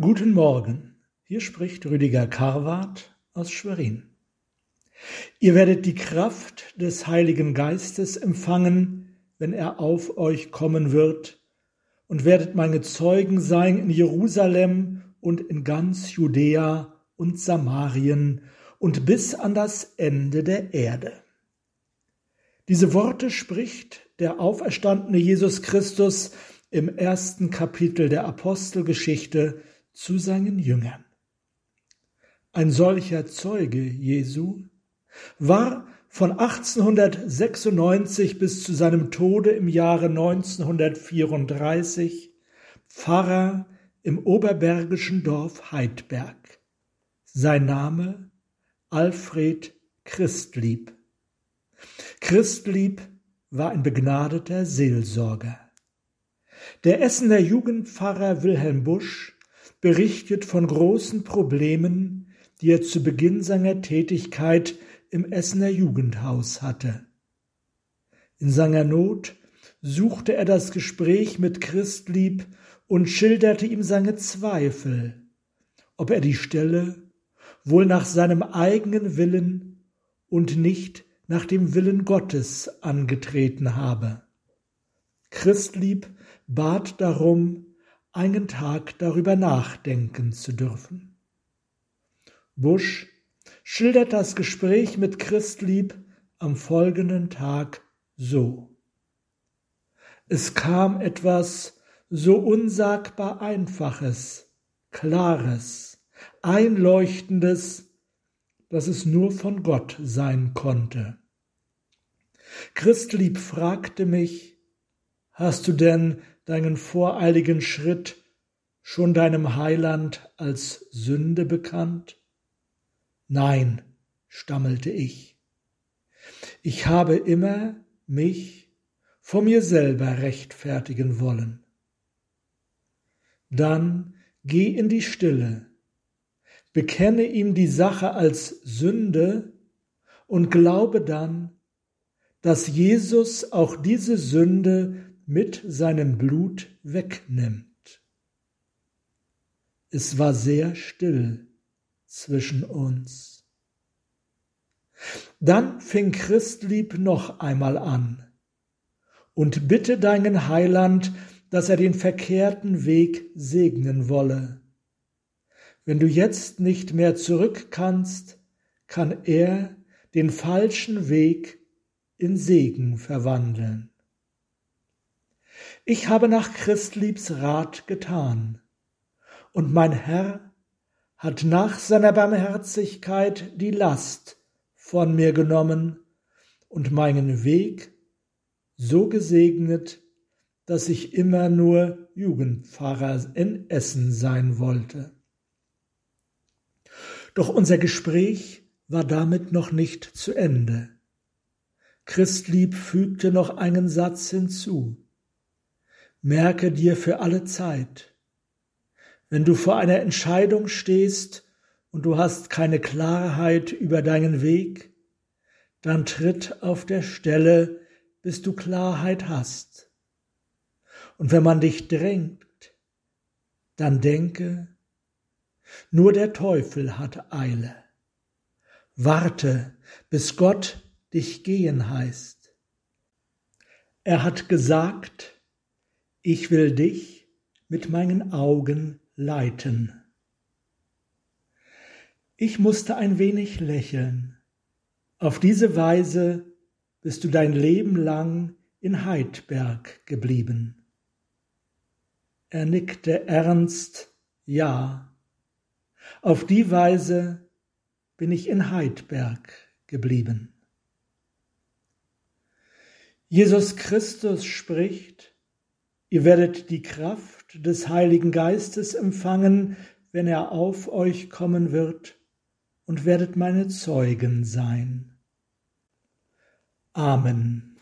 Guten Morgen, hier spricht Rüdiger Karwart aus Schwerin. Ihr werdet die Kraft des Heiligen Geistes empfangen, wenn er auf euch kommen wird, und werdet meine Zeugen sein in Jerusalem und in ganz Judäa und Samarien und bis an das Ende der Erde. Diese Worte spricht der auferstandene Jesus Christus im ersten Kapitel der Apostelgeschichte zu seinen Jüngern. Ein solcher Zeuge Jesu war von 1896 bis zu seinem Tode im Jahre 1934 Pfarrer im oberbergischen Dorf Heidberg. Sein Name Alfred Christlieb. Christlieb war ein begnadeter Seelsorger. Der Essener Jugendpfarrer Wilhelm Busch berichtet von großen Problemen, die er zu Beginn seiner Tätigkeit im Essener Jugendhaus hatte. In seiner Not suchte er das Gespräch mit Christlieb und schilderte ihm seine Zweifel, ob er die Stelle wohl nach seinem eigenen Willen und nicht nach dem Willen Gottes angetreten habe. Christlieb bat darum, einen Tag darüber nachdenken zu dürfen. Busch schildert das Gespräch mit Christlieb am folgenden Tag so. Es kam etwas so unsagbar Einfaches, Klares, Einleuchtendes, dass es nur von Gott sein konnte. Christlieb fragte mich, Hast du denn deinen voreiligen Schritt schon deinem Heiland als Sünde bekannt? Nein, stammelte ich. Ich habe immer mich vor mir selber rechtfertigen wollen. Dann geh in die Stille, bekenne ihm die Sache als Sünde und glaube dann, dass Jesus auch diese Sünde mit seinem Blut wegnimmt. Es war sehr still zwischen uns. Dann fing Christlieb noch einmal an und bitte deinen Heiland, dass er den verkehrten Weg segnen wolle. Wenn du jetzt nicht mehr zurück kannst, kann er den falschen Weg in Segen verwandeln. Ich habe nach Christliebs Rat getan, und mein Herr hat nach seiner Barmherzigkeit die Last von mir genommen und meinen Weg so gesegnet, dass ich immer nur Jugendpfarrer in Essen sein wollte. Doch unser Gespräch war damit noch nicht zu Ende. Christlieb fügte noch einen Satz hinzu. Merke dir für alle Zeit, wenn du vor einer Entscheidung stehst und du hast keine Klarheit über deinen Weg, dann tritt auf der Stelle, bis du Klarheit hast. Und wenn man dich drängt, dann denke, nur der Teufel hat Eile. Warte, bis Gott dich gehen heißt. Er hat gesagt, ich will dich mit meinen Augen leiten. Ich musste ein wenig lächeln. Auf diese Weise bist du dein Leben lang in Heidberg geblieben. Er nickte ernst, ja. Auf die Weise bin ich in Heidberg geblieben. Jesus Christus spricht, Ihr werdet die Kraft des Heiligen Geistes empfangen, wenn er auf euch kommen wird, und werdet meine Zeugen sein. Amen.